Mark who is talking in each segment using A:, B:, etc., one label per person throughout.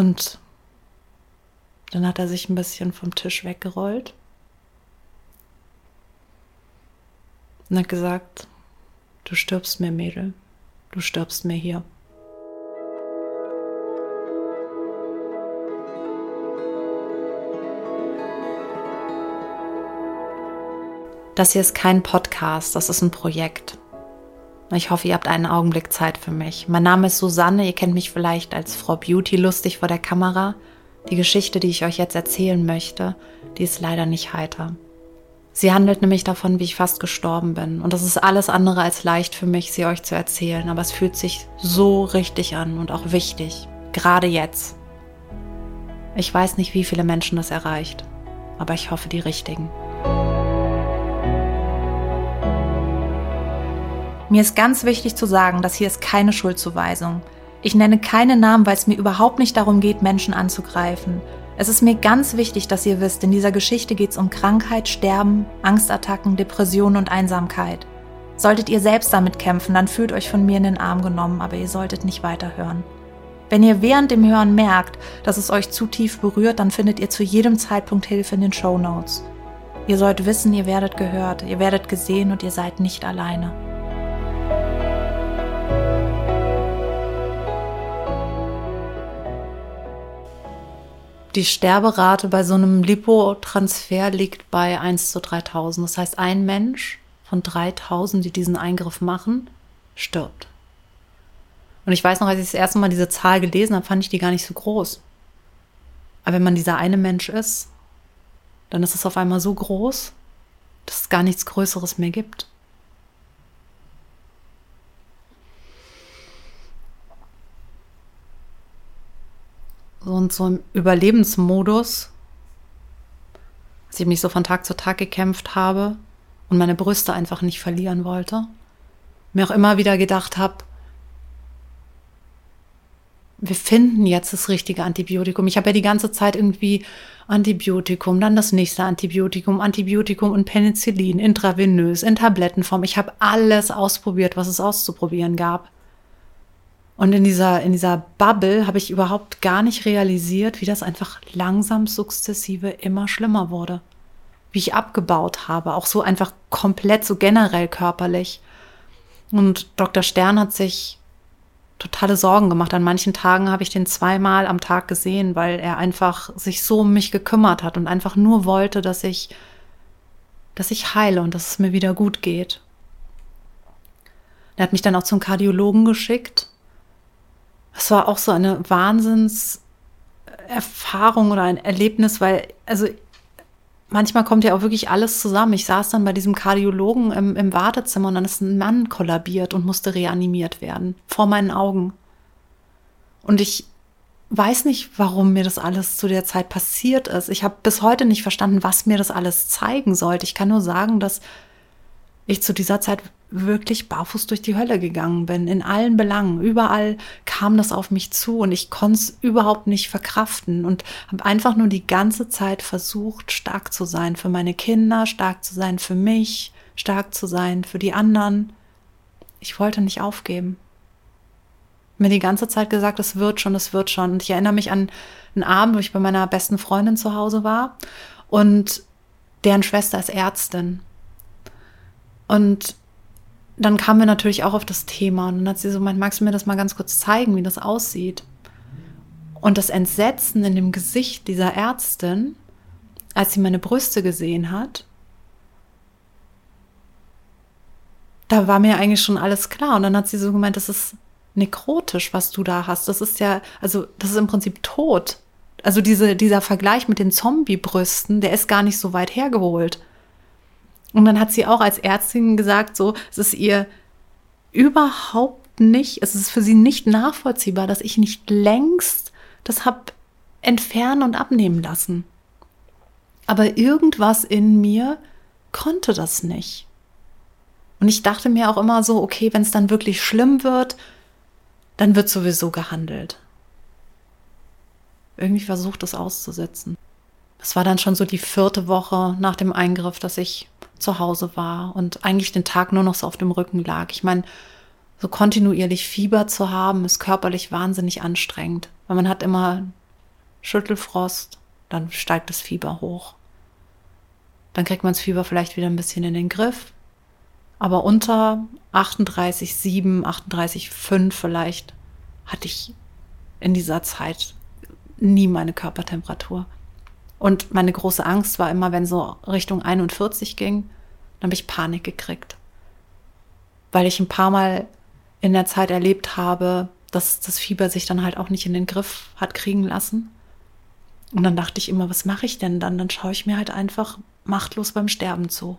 A: Und dann hat er sich ein bisschen vom Tisch weggerollt und hat gesagt, du stirbst mir, Mädel, du stirbst mir hier. Das hier ist kein Podcast, das ist ein Projekt. Ich hoffe, ihr habt einen Augenblick Zeit für mich. Mein Name ist Susanne, ihr kennt mich vielleicht als Frau Beauty lustig vor der Kamera. Die Geschichte, die ich euch jetzt erzählen möchte, die ist leider nicht heiter. Sie handelt nämlich davon, wie ich fast gestorben bin. Und das ist alles andere als leicht für mich, sie euch zu erzählen. Aber es fühlt sich so richtig an und auch wichtig. Gerade jetzt. Ich weiß nicht, wie viele Menschen das erreicht. Aber ich hoffe, die richtigen. Mir ist ganz wichtig zu sagen, dass hier ist keine Schuldzuweisung. Ich nenne keine Namen, weil es mir überhaupt nicht darum geht, Menschen anzugreifen. Es ist mir ganz wichtig, dass ihr wisst, in dieser Geschichte geht es um Krankheit, Sterben, Angstattacken, Depressionen und Einsamkeit. Solltet ihr selbst damit kämpfen, dann fühlt euch von mir in den Arm genommen, aber ihr solltet nicht weiterhören. Wenn ihr während dem Hören merkt, dass es euch zu tief berührt, dann findet ihr zu jedem Zeitpunkt Hilfe in den Show Notes. Ihr sollt wissen, ihr werdet gehört, ihr werdet gesehen und ihr seid nicht alleine. Die Sterberate bei so einem Lipotransfer liegt bei 1 zu 3000. Das heißt, ein Mensch von 3000, die diesen Eingriff machen, stirbt. Und ich weiß noch, als ich das erste Mal diese Zahl gelesen habe, fand ich die gar nicht so groß. Aber wenn man dieser eine Mensch ist, dann ist es auf einmal so groß, dass es gar nichts Größeres mehr gibt. Und so im Überlebensmodus, als ich mich so von Tag zu Tag gekämpft habe und meine Brüste einfach nicht verlieren wollte. Mir auch immer wieder gedacht habe, wir finden jetzt das richtige Antibiotikum. Ich habe ja die ganze Zeit irgendwie Antibiotikum, dann das nächste Antibiotikum, Antibiotikum und Penicillin, intravenös, in Tablettenform. Ich habe alles ausprobiert, was es auszuprobieren gab. Und in dieser, in dieser Bubble habe ich überhaupt gar nicht realisiert, wie das einfach langsam sukzessive immer schlimmer wurde. Wie ich abgebaut habe, auch so einfach komplett, so generell körperlich. Und Dr. Stern hat sich totale Sorgen gemacht. An manchen Tagen habe ich den zweimal am Tag gesehen, weil er einfach sich so um mich gekümmert hat und einfach nur wollte, dass ich, dass ich heile und dass es mir wieder gut geht. Er hat mich dann auch zum Kardiologen geschickt es war auch so eine Wahnsinnserfahrung oder ein Erlebnis, weil, also manchmal kommt ja auch wirklich alles zusammen. Ich saß dann bei diesem Kardiologen im, im Wartezimmer und dann ist ein Mann kollabiert und musste reanimiert werden, vor meinen Augen. Und ich weiß nicht, warum mir das alles zu der Zeit passiert ist. Ich habe bis heute nicht verstanden, was mir das alles zeigen sollte. Ich kann nur sagen, dass ich zu dieser Zeit wirklich barfuß durch die Hölle gegangen bin, in allen Belangen. Überall kam das auf mich zu und ich konnte es überhaupt nicht verkraften und habe einfach nur die ganze Zeit versucht, stark zu sein für meine Kinder, stark zu sein für mich, stark zu sein für die anderen. Ich wollte nicht aufgeben. Mir die ganze Zeit gesagt, es wird schon, es wird schon. Und ich erinnere mich an einen Abend, wo ich bei meiner besten Freundin zu Hause war und deren Schwester ist Ärztin. Und dann kamen wir natürlich auch auf das Thema und dann hat sie so gemeint, magst du mir das mal ganz kurz zeigen, wie das aussieht? Und das Entsetzen in dem Gesicht dieser Ärztin, als sie meine Brüste gesehen hat, da war mir eigentlich schon alles klar. Und dann hat sie so gemeint, das ist nekrotisch, was du da hast. Das ist ja, also das ist im Prinzip tot. Also diese, dieser Vergleich mit den Zombie-Brüsten, der ist gar nicht so weit hergeholt. Und dann hat sie auch als Ärztin gesagt, so, es ist ihr überhaupt nicht, es ist für sie nicht nachvollziehbar, dass ich nicht längst das hab entfernen und abnehmen lassen. Aber irgendwas in mir konnte das nicht. Und ich dachte mir auch immer so, okay, wenn es dann wirklich schlimm wird, dann wird sowieso gehandelt. Irgendwie versucht es auszusetzen. Es war dann schon so die vierte Woche nach dem Eingriff, dass ich zu Hause war und eigentlich den Tag nur noch so auf dem Rücken lag. Ich meine, so kontinuierlich Fieber zu haben, ist körperlich wahnsinnig anstrengend, weil man hat immer Schüttelfrost, dann steigt das Fieber hoch. Dann kriegt man das Fieber vielleicht wieder ein bisschen in den Griff. Aber unter 38,7, 38,5 vielleicht hatte ich in dieser Zeit nie meine Körpertemperatur. Und meine große Angst war immer, wenn so Richtung 41 ging, dann habe ich Panik gekriegt. Weil ich ein paar Mal in der Zeit erlebt habe, dass das Fieber sich dann halt auch nicht in den Griff hat kriegen lassen. Und dann dachte ich immer, was mache ich denn dann? Dann schaue ich mir halt einfach machtlos beim Sterben zu.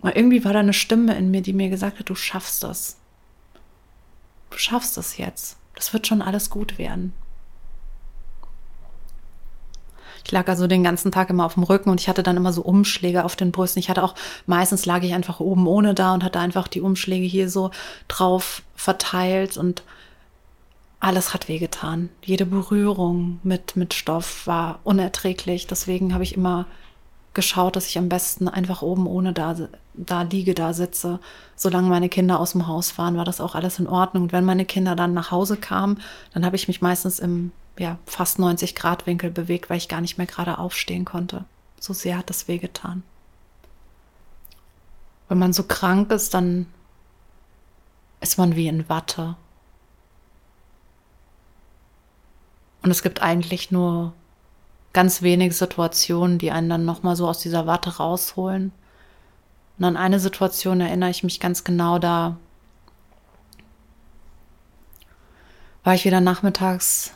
A: Und irgendwie war da eine Stimme in mir, die mir gesagt hat, du schaffst das. Du schaffst das jetzt. Das wird schon alles gut werden. Ich lag also den ganzen Tag immer auf dem Rücken und ich hatte dann immer so Umschläge auf den Brüsten. Ich hatte auch, meistens lag ich einfach oben ohne da und hatte einfach die Umschläge hier so drauf verteilt und alles hat wehgetan. Jede Berührung mit, mit Stoff war unerträglich. Deswegen habe ich immer geschaut, dass ich am besten einfach oben ohne da, da liege, da sitze. Solange meine Kinder aus dem Haus waren, war das auch alles in Ordnung. Und wenn meine Kinder dann nach Hause kamen, dann habe ich mich meistens im ja, fast 90 Grad Winkel bewegt, weil ich gar nicht mehr gerade aufstehen konnte. So sehr hat das wehgetan. Wenn man so krank ist, dann ist man wie in Watte. Und es gibt eigentlich nur ganz wenige Situationen, die einen dann nochmal so aus dieser Watte rausholen. Und an eine Situation erinnere ich mich ganz genau, da war ich wieder nachmittags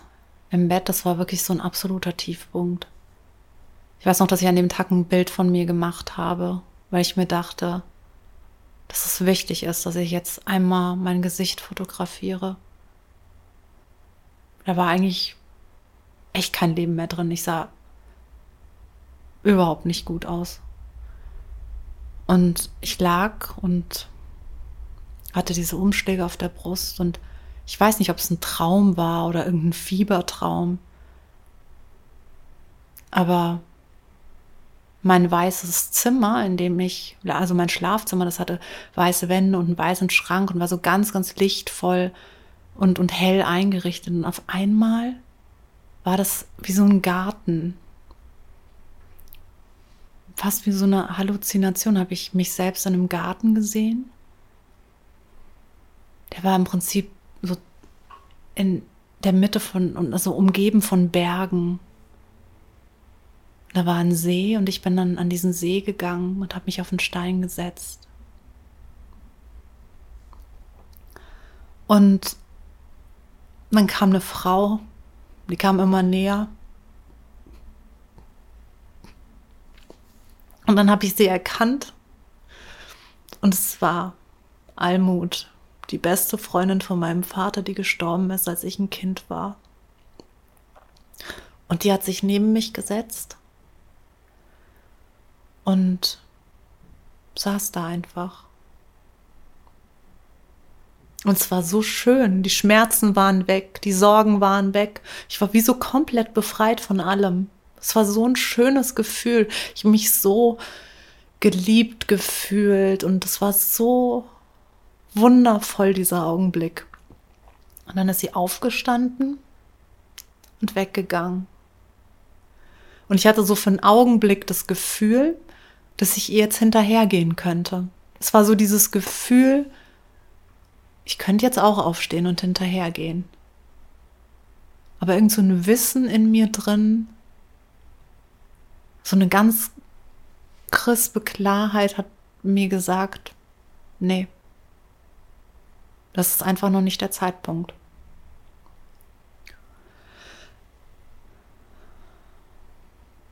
A: im Bett. Das war wirklich so ein absoluter Tiefpunkt. Ich weiß noch, dass ich an dem Tag ein Bild von mir gemacht habe, weil ich mir dachte, dass es wichtig ist, dass ich jetzt einmal mein Gesicht fotografiere. Da war eigentlich echt kein Leben mehr drin. Ich sah überhaupt nicht gut aus. Und ich lag und hatte diese Umschläge auf der Brust und ich weiß nicht, ob es ein Traum war oder irgendein Fiebertraum. Aber mein weißes Zimmer, in dem ich, also mein Schlafzimmer, das hatte weiße Wände und einen weißen Schrank und war so ganz, ganz lichtvoll und, und hell eingerichtet. Und auf einmal war das wie so ein Garten. Fast wie so eine Halluzination habe ich mich selbst in einem Garten gesehen. Der war im Prinzip so in der Mitte von, also umgeben von Bergen. Da war ein See und ich bin dann an diesen See gegangen und habe mich auf einen Stein gesetzt. Und dann kam eine Frau, die kam immer näher. Und dann habe ich sie erkannt. Und es war Almut die beste Freundin von meinem Vater, die gestorben ist, als ich ein Kind war. Und die hat sich neben mich gesetzt und saß da einfach. Und es war so schön. Die Schmerzen waren weg, die Sorgen waren weg. Ich war wie so komplett befreit von allem. Es war so ein schönes Gefühl. Ich habe mich so geliebt gefühlt und es war so wundervoll, dieser Augenblick. Und dann ist sie aufgestanden und weggegangen. Und ich hatte so für einen Augenblick das Gefühl, dass ich ihr jetzt hinterhergehen könnte. Es war so dieses Gefühl, ich könnte jetzt auch aufstehen und hinterhergehen. Aber irgend so ein Wissen in mir drin, so eine ganz crispe Klarheit hat mir gesagt, nee, das ist einfach noch nicht der Zeitpunkt.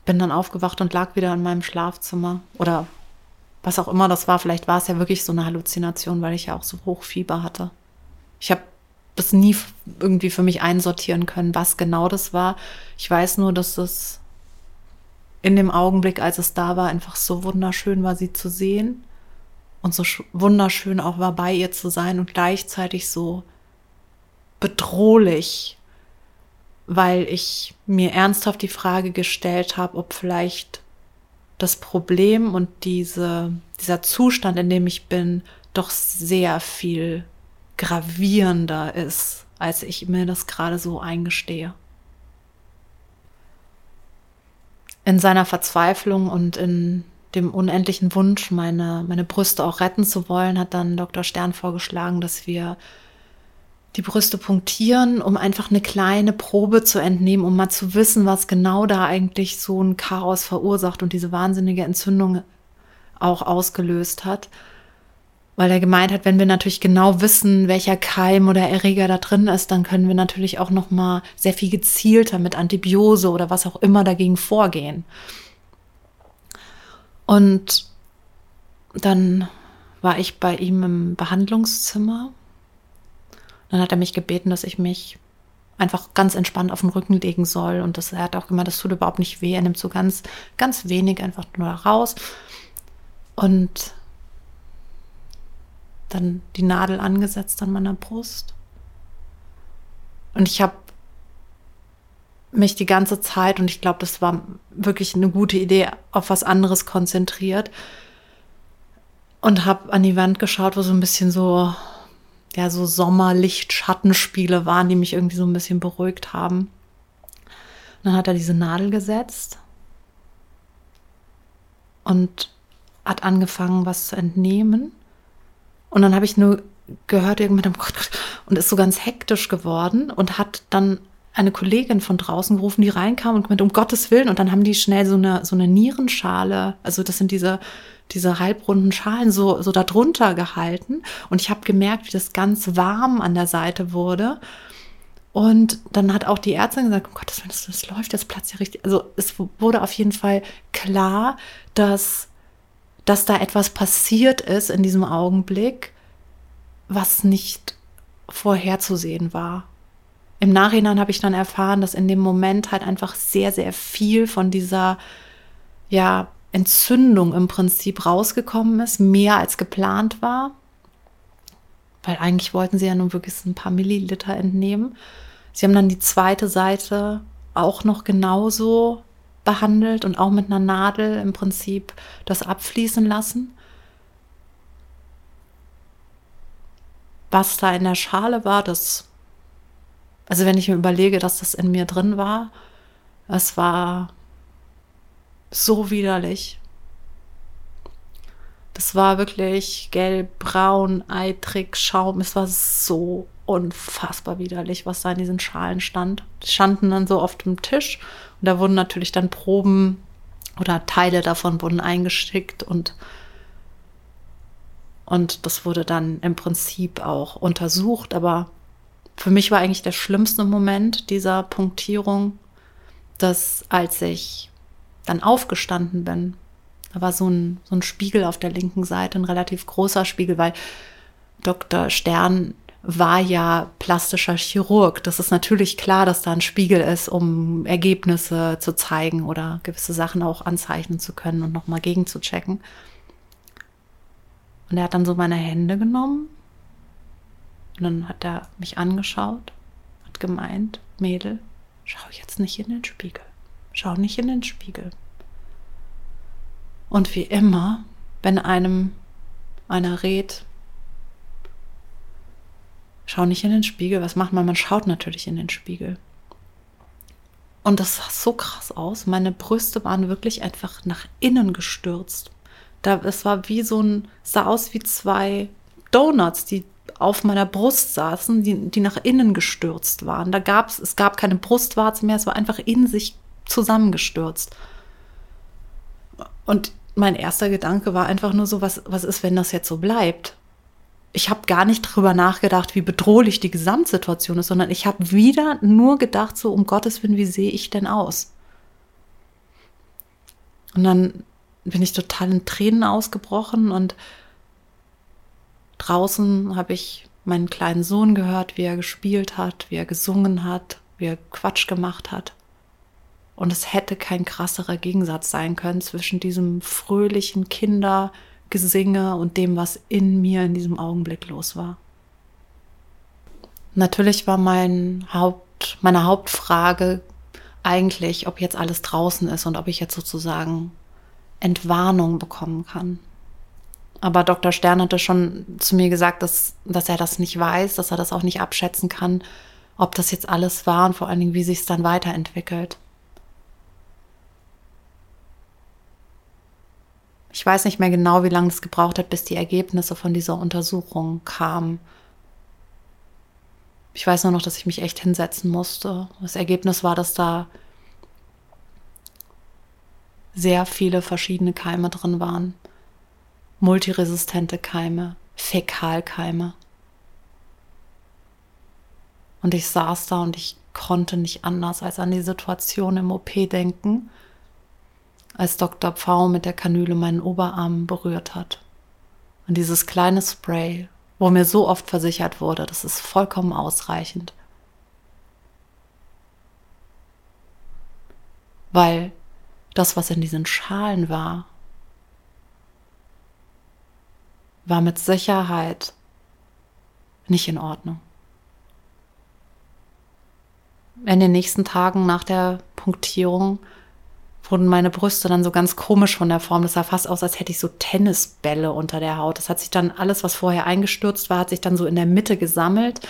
A: Bin dann aufgewacht und lag wieder in meinem Schlafzimmer oder was auch immer das war. Vielleicht war es ja wirklich so eine Halluzination, weil ich ja auch so Hochfieber hatte. Ich habe das nie irgendwie für mich einsortieren können, was genau das war. Ich weiß nur, dass es in dem Augenblick, als es da war, einfach so wunderschön war, sie zu sehen und so wunderschön auch war, bei ihr zu sein und gleichzeitig so bedrohlich, weil ich mir ernsthaft die Frage gestellt habe, ob vielleicht das Problem und diese, dieser Zustand, in dem ich bin, doch sehr viel gravierender ist, als ich mir das gerade so eingestehe. In seiner Verzweiflung und in dem unendlichen Wunsch, meine, meine Brüste auch retten zu wollen, hat dann Dr. Stern vorgeschlagen, dass wir die Brüste punktieren, um einfach eine kleine Probe zu entnehmen, um mal zu wissen, was genau da eigentlich so ein Chaos verursacht und diese wahnsinnige Entzündung auch ausgelöst hat. Weil er gemeint hat, wenn wir natürlich genau wissen, welcher Keim oder Erreger da drin ist, dann können wir natürlich auch noch mal sehr viel gezielter mit Antibiose oder was auch immer dagegen vorgehen. Und dann war ich bei ihm im Behandlungszimmer dann hat er mich gebeten, dass ich mich einfach ganz entspannt auf den Rücken legen soll. Und das, er hat auch immer, das tut überhaupt nicht weh. Er nimmt so ganz, ganz wenig einfach nur raus. Und dann die Nadel angesetzt an meiner Brust. Und ich habe mich die ganze Zeit, und ich glaube, das war wirklich eine gute Idee, auf was anderes konzentriert. Und habe an die Wand geschaut, wo so ein bisschen so ja, so Sommerlicht-Schattenspiele waren, die mich irgendwie so ein bisschen beruhigt haben. Und dann hat er diese Nadel gesetzt und hat angefangen, was zu entnehmen. Und dann habe ich nur gehört, irgendwann, oh Gott, und ist so ganz hektisch geworden und hat dann eine Kollegin von draußen gerufen, die reinkam und gemeint, um Gottes Willen. Und dann haben die schnell so eine, so eine Nierenschale, also das sind diese diese halbrunden Schalen so, so darunter gehalten. Und ich habe gemerkt, wie das ganz warm an der Seite wurde. Und dann hat auch die Ärztin gesagt, um Gottes Willen, das, das läuft jetzt Platz hier richtig. Also es wurde auf jeden Fall klar, dass, dass da etwas passiert ist in diesem Augenblick, was nicht vorherzusehen war. Im Nachhinein habe ich dann erfahren, dass in dem Moment halt einfach sehr, sehr viel von dieser, ja, Entzündung im Prinzip rausgekommen ist, mehr als geplant war. Weil eigentlich wollten sie ja nun wirklich ein paar Milliliter entnehmen. Sie haben dann die zweite Seite auch noch genauso behandelt und auch mit einer Nadel im Prinzip das abfließen lassen. Was da in der Schale war, das, also wenn ich mir überlege, dass das in mir drin war, es war so widerlich. Das war wirklich gelb, braun, eitrig, Schaum. Es war so unfassbar widerlich, was da in diesen Schalen stand. Die standen dann so auf dem Tisch und da wurden natürlich dann Proben oder Teile davon wurden eingeschickt und und das wurde dann im Prinzip auch untersucht. Aber für mich war eigentlich der schlimmste Moment dieser Punktierung, dass als ich dann aufgestanden bin. Da war so ein, so ein Spiegel auf der linken Seite, ein relativ großer Spiegel, weil Dr. Stern war ja plastischer Chirurg. Das ist natürlich klar, dass da ein Spiegel ist, um Ergebnisse zu zeigen oder gewisse Sachen auch anzeichnen zu können und nochmal gegenzuchecken. Und er hat dann so meine Hände genommen und dann hat er mich angeschaut, hat gemeint, Mädel, schau jetzt nicht in den Spiegel. Schau nicht in den Spiegel. Und wie immer, wenn einem einer rät, schau nicht in den Spiegel, was macht man? Man schaut natürlich in den Spiegel. Und das sah so krass aus. Meine Brüste waren wirklich einfach nach innen gestürzt. Da, es war wie so ein, sah aus wie zwei Donuts, die auf meiner Brust saßen, die, die nach innen gestürzt waren. Da gab es, es gab keine Brustwarze mehr, es war einfach in sich zusammengestürzt. Und mein erster Gedanke war einfach nur so, was, was ist, wenn das jetzt so bleibt? Ich habe gar nicht drüber nachgedacht, wie bedrohlich die Gesamtsituation ist, sondern ich habe wieder nur gedacht, so um Gottes Willen, wie sehe ich denn aus? Und dann bin ich total in Tränen ausgebrochen und draußen habe ich meinen kleinen Sohn gehört, wie er gespielt hat, wie er gesungen hat, wie er Quatsch gemacht hat. Und es hätte kein krasserer Gegensatz sein können zwischen diesem fröhlichen Kindergesinge und dem, was in mir in diesem Augenblick los war. Natürlich war mein Haupt, meine Hauptfrage eigentlich, ob jetzt alles draußen ist und ob ich jetzt sozusagen Entwarnung bekommen kann. Aber Dr. Stern hatte schon zu mir gesagt, dass, dass er das nicht weiß, dass er das auch nicht abschätzen kann, ob das jetzt alles war und vor allen Dingen, wie sich es dann weiterentwickelt. Ich weiß nicht mehr genau, wie lange es gebraucht hat, bis die Ergebnisse von dieser Untersuchung kamen. Ich weiß nur noch, dass ich mich echt hinsetzen musste. Das Ergebnis war, dass da sehr viele verschiedene Keime drin waren. Multiresistente Keime, Fäkalkeime. Und ich saß da und ich konnte nicht anders als an die Situation im OP denken, als Dr. Pfau mit der Kanüle meinen Oberarm berührt hat. Und dieses kleine Spray, wo mir so oft versichert wurde, das ist vollkommen ausreichend. Weil das, was in diesen Schalen war, war mit Sicherheit nicht in Ordnung. In den nächsten Tagen nach der Punktierung wurden meine Brüste dann so ganz komisch von der Form. Das sah fast aus, als hätte ich so Tennisbälle unter der Haut. Das hat sich dann alles, was vorher eingestürzt war, hat sich dann so in der Mitte gesammelt.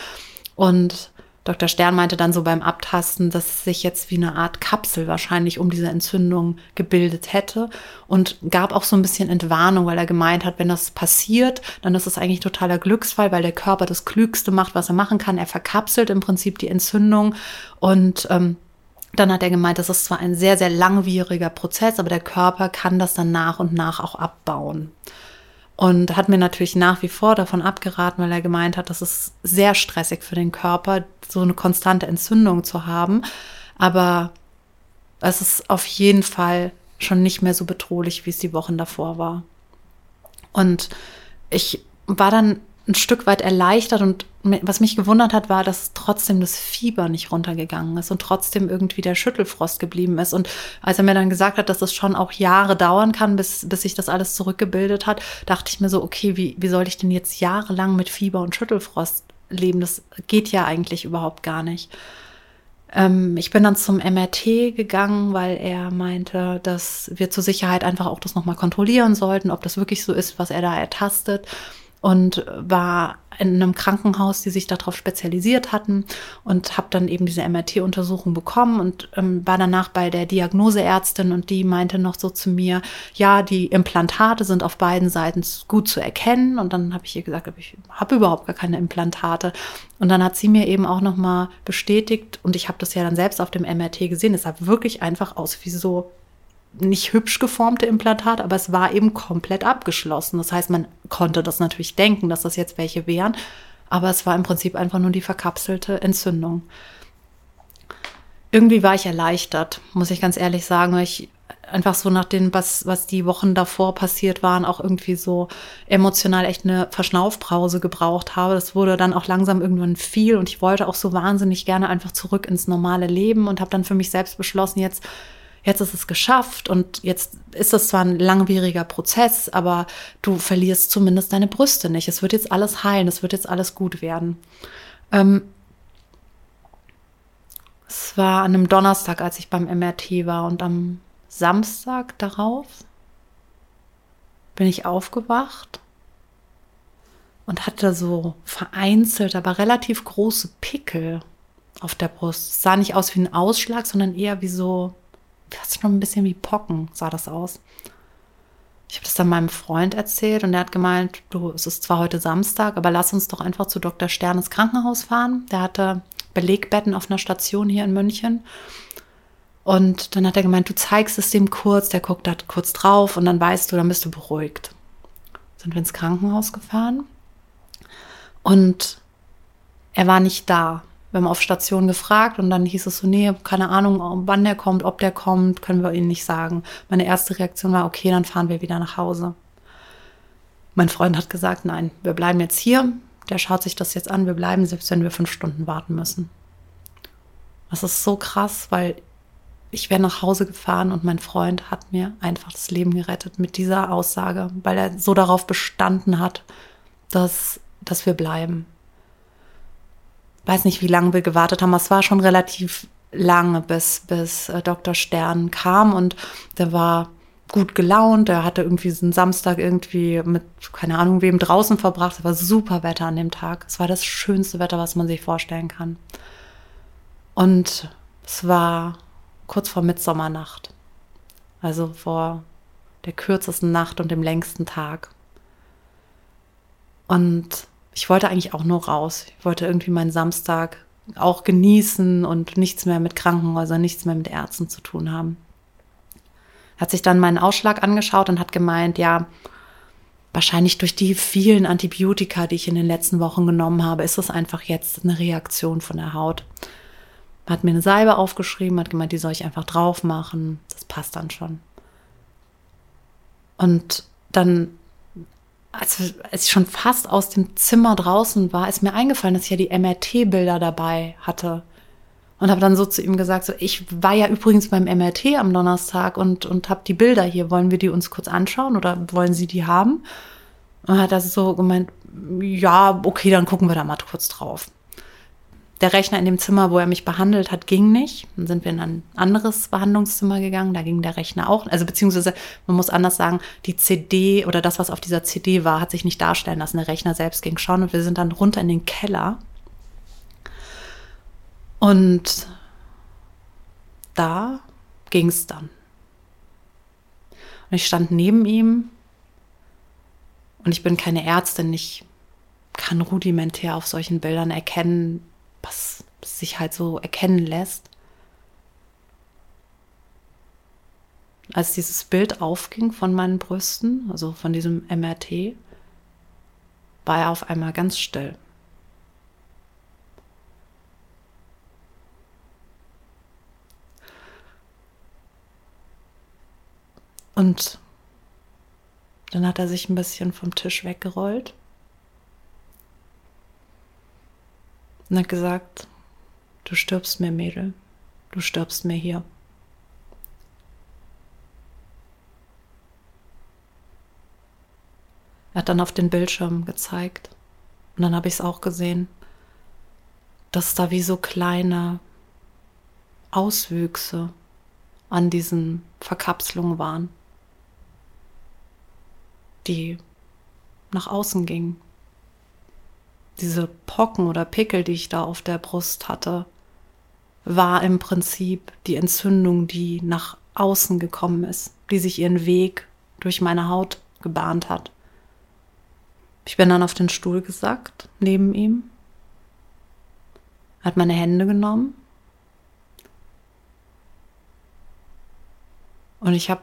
A: Und Dr. Stern meinte dann so beim Abtasten, dass sich jetzt wie eine Art Kapsel wahrscheinlich um diese Entzündung gebildet hätte und gab auch so ein bisschen Entwarnung, weil er gemeint hat, wenn das passiert, dann ist es eigentlich totaler Glücksfall, weil der Körper das Klügste macht, was er machen kann. Er verkapselt im Prinzip die Entzündung und ähm, dann hat er gemeint, das ist zwar ein sehr, sehr langwieriger Prozess, aber der Körper kann das dann nach und nach auch abbauen. Und hat mir natürlich nach wie vor davon abgeraten, weil er gemeint hat, das ist sehr stressig für den Körper, so eine konstante Entzündung zu haben. Aber es ist auf jeden Fall schon nicht mehr so bedrohlich, wie es die Wochen davor war. Und ich war dann ein Stück weit erleichtert und was mich gewundert hat, war, dass trotzdem das Fieber nicht runtergegangen ist und trotzdem irgendwie der Schüttelfrost geblieben ist. Und als er mir dann gesagt hat, dass es schon auch Jahre dauern kann, bis, bis sich das alles zurückgebildet hat, dachte ich mir so, okay, wie, wie soll ich denn jetzt jahrelang mit Fieber und Schüttelfrost leben? Das geht ja eigentlich überhaupt gar nicht. Ähm, ich bin dann zum MRT gegangen, weil er meinte, dass wir zur Sicherheit einfach auch das nochmal kontrollieren sollten, ob das wirklich so ist, was er da ertastet und war in einem Krankenhaus, die sich darauf spezialisiert hatten und habe dann eben diese MRT-Untersuchung bekommen und ähm, war danach bei der Diagnoseärztin und die meinte noch so zu mir, ja, die Implantate sind auf beiden Seiten gut zu erkennen. Und dann habe ich ihr gesagt, ich habe überhaupt gar keine Implantate. Und dann hat sie mir eben auch noch mal bestätigt und ich habe das ja dann selbst auf dem MRT gesehen, es sah wirklich einfach aus wie so nicht hübsch geformte Implantat, aber es war eben komplett abgeschlossen. Das heißt, man konnte das natürlich denken, dass das jetzt welche wären, aber es war im Prinzip einfach nur die verkapselte Entzündung. Irgendwie war ich erleichtert, muss ich ganz ehrlich sagen, weil ich einfach so nach dem, was, was die Wochen davor passiert waren, auch irgendwie so emotional echt eine Verschnaufpause gebraucht habe. Das wurde dann auch langsam irgendwann viel und ich wollte auch so wahnsinnig gerne einfach zurück ins normale Leben und habe dann für mich selbst beschlossen, jetzt jetzt ist es geschafft und jetzt ist es zwar ein langwieriger Prozess, aber du verlierst zumindest deine Brüste nicht. Es wird jetzt alles heilen, es wird jetzt alles gut werden. Ähm, es war an einem Donnerstag, als ich beim MRT war und am Samstag darauf bin ich aufgewacht und hatte so vereinzelt, aber relativ große Pickel auf der Brust. Es sah nicht aus wie ein Ausschlag, sondern eher wie so fast schon ein bisschen wie Pocken sah das aus. Ich habe das dann meinem Freund erzählt und er hat gemeint, du, es ist zwar heute Samstag, aber lass uns doch einfach zu Dr. Stern ins Krankenhaus fahren. Der hatte Belegbetten auf einer Station hier in München. Und dann hat er gemeint, du zeigst es dem kurz, der guckt da kurz drauf und dann weißt du, dann bist du beruhigt. Sind wir ins Krankenhaus gefahren und er war nicht da. Wir haben auf Station gefragt und dann hieß es so, nee, keine Ahnung, wann der kommt, ob der kommt, können wir Ihnen nicht sagen. Meine erste Reaktion war, okay, dann fahren wir wieder nach Hause. Mein Freund hat gesagt, nein, wir bleiben jetzt hier. Der schaut sich das jetzt an, wir bleiben, selbst wenn wir fünf Stunden warten müssen. Das ist so krass, weil ich wäre nach Hause gefahren und mein Freund hat mir einfach das Leben gerettet mit dieser Aussage, weil er so darauf bestanden hat, dass, dass wir bleiben weiß nicht, wie lange wir gewartet haben. Es war schon relativ lange, bis, bis äh, Dr. Stern kam und der war gut gelaunt. Er hatte irgendwie einen Samstag irgendwie mit, keine Ahnung, wem draußen verbracht. Es war super Wetter an dem Tag. Es war das schönste Wetter, was man sich vorstellen kann. Und es war kurz vor Mitsommernacht, also vor der kürzesten Nacht und dem längsten Tag. Und ich wollte eigentlich auch nur raus. Ich wollte irgendwie meinen Samstag auch genießen und nichts mehr mit Krankenhäusern, nichts mehr mit Ärzten zu tun haben. Hat sich dann meinen Ausschlag angeschaut und hat gemeint, ja, wahrscheinlich durch die vielen Antibiotika, die ich in den letzten Wochen genommen habe, ist es einfach jetzt eine Reaktion von der Haut. Hat mir eine Salbe aufgeschrieben, hat gemeint, die soll ich einfach drauf machen. Das passt dann schon. Und dann, als, als ich schon fast aus dem Zimmer draußen war, ist mir eingefallen, dass ich ja die MRT-Bilder dabei hatte. Und habe dann so zu ihm gesagt, so, ich war ja übrigens beim MRT am Donnerstag und, und habe die Bilder hier. Wollen wir die uns kurz anschauen oder wollen Sie die haben? Und hat er so gemeint, ja, okay, dann gucken wir da mal kurz drauf der Rechner in dem Zimmer, wo er mich behandelt hat, ging nicht. Dann sind wir in ein anderes Behandlungszimmer gegangen. Da ging der Rechner auch. Also beziehungsweise, man muss anders sagen, die CD oder das, was auf dieser CD war, hat sich nicht darstellen lassen. Der Rechner selbst ging schon und wir sind dann runter in den Keller. Und da ging es dann. Und ich stand neben ihm und ich bin keine Ärztin. Ich kann rudimentär auf solchen Bildern erkennen, was sich halt so erkennen lässt. Als dieses Bild aufging von meinen Brüsten, also von diesem MRT, war er auf einmal ganz still. Und dann hat er sich ein bisschen vom Tisch weggerollt und hat gesagt, du stirbst mir, Mädel, du stirbst mir hier. Er hat dann auf den Bildschirm gezeigt. Und dann habe ich es auch gesehen, dass da wie so kleine Auswüchse an diesen Verkapselungen waren, die nach außen gingen diese Pocken oder Pickel, die ich da auf der Brust hatte, war im Prinzip die Entzündung, die nach außen gekommen ist, die sich ihren Weg durch meine Haut gebahnt hat. Ich bin dann auf den Stuhl gesackt, neben ihm, hat meine Hände genommen und ich habe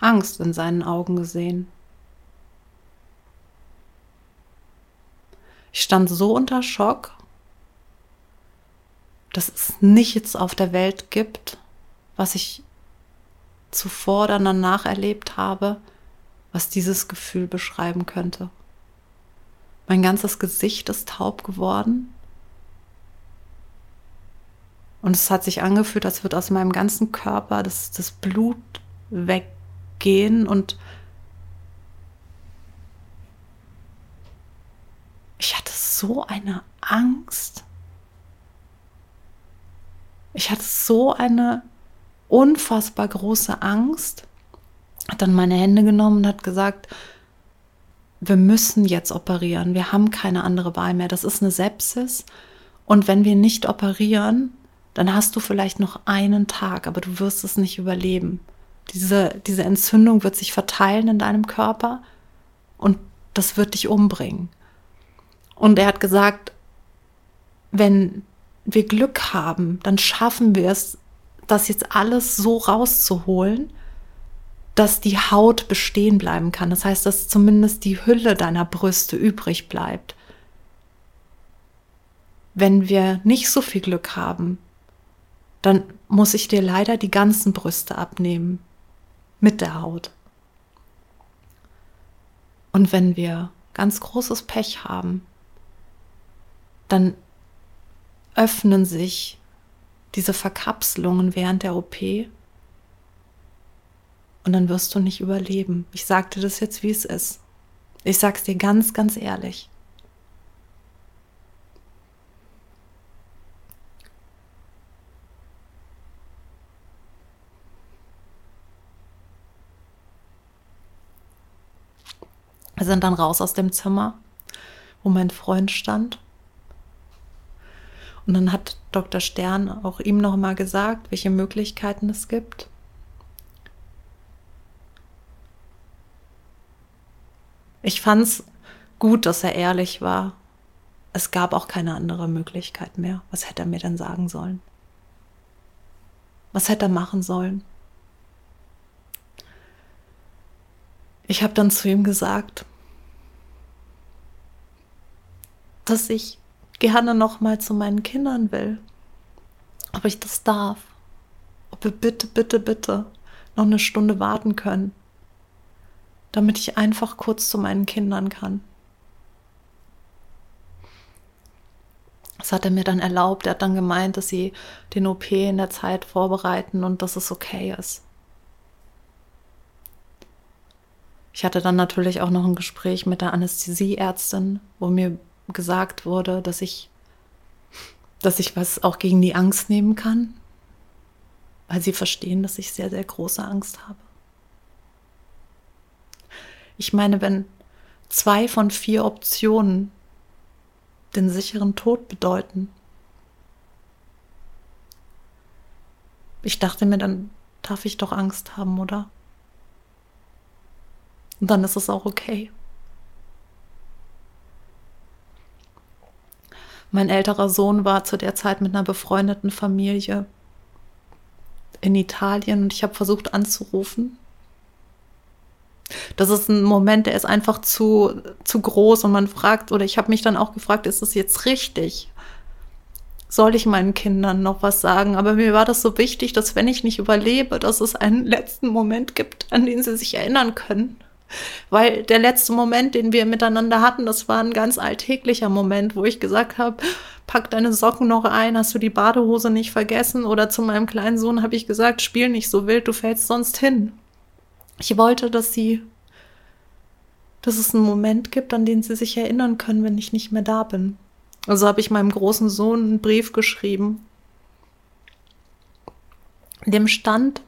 A: Angst in seinen Augen gesehen. Ich stand so unter Schock, dass es nichts auf der Welt gibt, was ich zuvor oder danach erlebt habe, was dieses Gefühl beschreiben könnte. Mein ganzes Gesicht ist taub geworden. Und es hat sich angefühlt, als würde aus meinem ganzen Körper das, das Blut weggehen und ich hatte so eine Angst. Ich hatte so eine unfassbar große Angst. Hat dann meine Hände genommen und hat gesagt, wir müssen jetzt operieren. Wir haben keine andere Wahl mehr. Das ist eine Sepsis. Und wenn wir nicht operieren, dann hast du vielleicht noch einen Tag, aber du wirst es nicht überleben. Diese, diese Entzündung wird sich verteilen in deinem Körper und das wird dich umbringen. Und er hat gesagt, wenn wir Glück haben, dann schaffen wir es, das jetzt alles so rauszuholen, dass die Haut bestehen bleiben kann. Das heißt, dass zumindest die Hülle deiner Brüste übrig bleibt. Wenn wir nicht so viel Glück haben, dann muss ich dir leider die ganzen Brüste abnehmen mit der Haut. Und wenn wir ganz großes Pech haben, dann öffnen sich diese Verkapselungen während der OP und dann wirst du nicht überleben. Ich sagte das jetzt, wie es ist. Ich sag's dir ganz, ganz ehrlich. Wir sind dann raus aus dem Zimmer, wo mein Freund stand und dann hat Dr. Stern auch ihm noch mal gesagt, welche Möglichkeiten es gibt. Ich fand es gut, dass er ehrlich war. Es gab auch keine andere Möglichkeit mehr. Was hätte er mir denn sagen sollen? Was hätte er machen sollen? Ich habe dann zu ihm gesagt, dass ich gerne noch mal zu meinen Kindern will. Ob ich das darf. Ob wir bitte, bitte, bitte noch eine Stunde warten können damit ich einfach kurz zu meinen Kindern kann. Das hat er mir dann erlaubt. Er hat dann gemeint, dass sie den OP in der Zeit vorbereiten und dass es okay ist. Ich hatte dann natürlich auch noch ein Gespräch mit der Anästhesieärztin, wo mir gesagt wurde, dass ich, dass ich was auch gegen die Angst nehmen kann, weil sie verstehen, dass ich sehr, sehr große Angst habe. Ich meine, wenn zwei von vier Optionen den sicheren Tod bedeuten. Ich dachte mir, dann darf ich doch Angst haben, oder? Und dann ist es auch okay. Mein älterer Sohn war zu der Zeit mit einer befreundeten Familie in Italien und ich habe versucht anzurufen das ist ein Moment, der ist einfach zu, zu groß und man fragt, oder ich habe mich dann auch gefragt, ist das jetzt richtig? Soll ich meinen Kindern noch was sagen? Aber mir war das so wichtig, dass wenn ich nicht überlebe, dass es einen letzten Moment gibt, an den sie sich erinnern können. Weil der letzte Moment, den wir miteinander hatten, das war ein ganz alltäglicher Moment, wo ich gesagt habe, pack deine Socken noch ein, hast du die Badehose nicht vergessen? Oder zu meinem kleinen Sohn habe ich gesagt, spiel nicht so wild, du fällst sonst hin. Ich wollte, dass sie, dass es einen Moment gibt, an den sie sich erinnern können, wenn ich nicht mehr da bin. Also habe ich meinem großen Sohn einen Brief geschrieben, dem stand,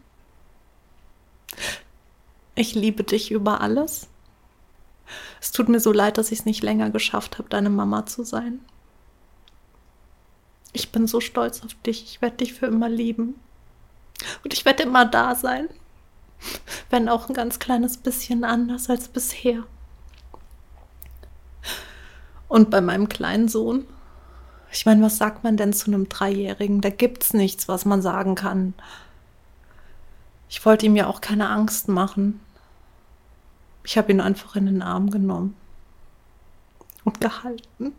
A: ich liebe dich über alles. Es tut mir so leid, dass ich es nicht länger geschafft habe, deine Mama zu sein. Ich bin so stolz auf dich. Ich werde dich für immer lieben. Und ich werde immer da sein wenn auch ein ganz kleines bisschen anders als bisher. Und bei meinem kleinen Sohn, ich meine, was sagt man denn zu einem Dreijährigen? Da gibt's nichts, was man sagen kann. Ich wollte ihm ja auch keine Angst machen. Ich habe ihn einfach in den Arm genommen und gehalten.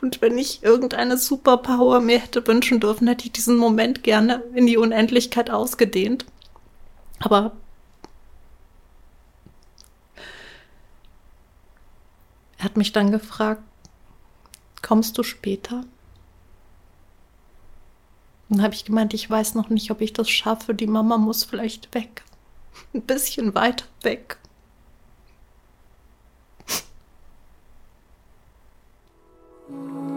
A: Und wenn ich irgendeine Superpower mir hätte wünschen dürfen, hätte ich diesen Moment gerne in die Unendlichkeit ausgedehnt. Aber er hat mich dann gefragt, kommst du später? Dann habe ich gemeint, ich weiß noch nicht, ob ich das schaffe. Die Mama muss vielleicht weg. Ein bisschen weiter weg. mm